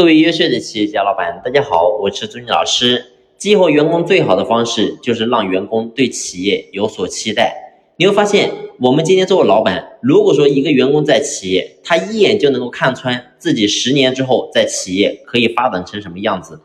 各位优秀的企业家老板，大家好，我是朱军老师。激活员工最好的方式就是让员工对企业有所期待。你会发现，我们今天作为老板，如果说一个员工在企业，他一眼就能够看穿自己十年之后在企业可以发展成什么样子，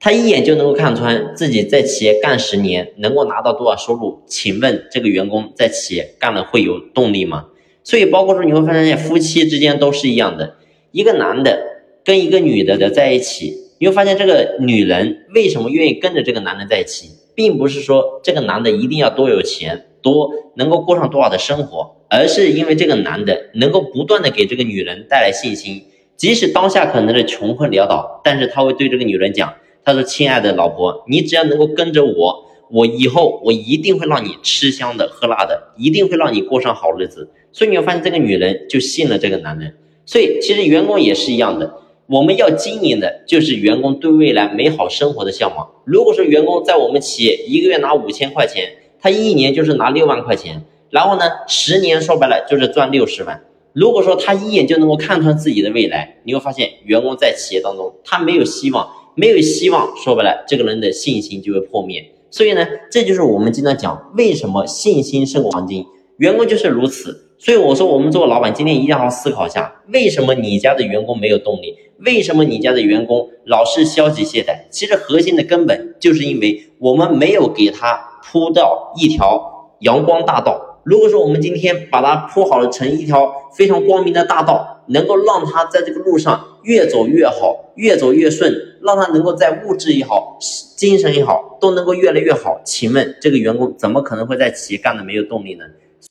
他一眼就能够看穿自己在企业干十年能够拿到多少收入。请问这个员工在企业干了会有动力吗？所以，包括说你会发现，夫妻之间都是一样的，一个男的。跟一个女的的在一起，你会发现这个女人为什么愿意跟着这个男人在一起，并不是说这个男的一定要多有钱，多能够过上多少的生活，而是因为这个男的能够不断的给这个女人带来信心，即使当下可能是穷困潦倒，但是他会对这个女人讲，他说：“亲爱的老婆，你只要能够跟着我，我以后我一定会让你吃香的喝辣的，一定会让你过上好日子。”所以你会发现这个女人就信了这个男人，所以其实员工也是一样的。我们要经营的就是员工对未来美好生活的向往。如果说员工在我们企业一个月拿五千块钱，他一年就是拿六万块钱，然后呢，十年说白了就是赚六十万。如果说他一眼就能够看穿自己的未来，你会发现员工在企业当中他没有希望，没有希望，说白了这个人的信心就会破灭。所以呢，这就是我们经常讲为什么信心胜过黄金，员工就是如此。所以我说，我们做老板今天一定要思考一下，为什么你家的员工没有动力？为什么你家的员工老是消极懈怠？其实核心的根本就是因为我们没有给他铺到一条阳光大道。如果说我们今天把它铺好了成一条非常光明的大道，能够让他在这个路上越走越好，越走越顺，让他能够在物质也好，精神也好，都能够越来越好。请问这个员工怎么可能会在企业干的没有动力呢？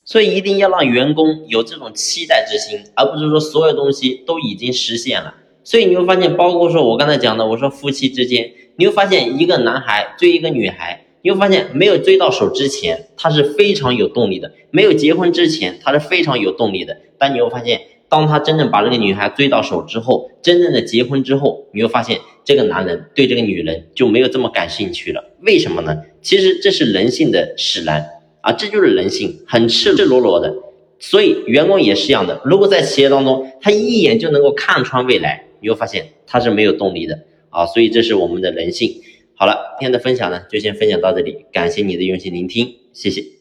所以一定要让员工有这种期待之心，而不是说所有东西都已经实现了。所以你会发现，包括说我刚才讲的，我说夫妻之间，你会发现一个男孩追一个女孩，你会发现没有追到手之前，他是非常有动力的；没有结婚之前，他是非常有动力的。但你会发现，当他真正把这个女孩追到手之后，真正的结婚之后，你会发现这个男人对这个女人就没有这么感兴趣了。为什么呢？其实这是人性的使然。啊，这就是人性，很赤赤裸裸的，所以员工也是一样的。如果在企业当中，他一眼就能够看穿未来，你会发现他是没有动力的啊。所以这是我们的人性。好了，今天的分享呢，就先分享到这里，感谢你的用心聆听，谢谢。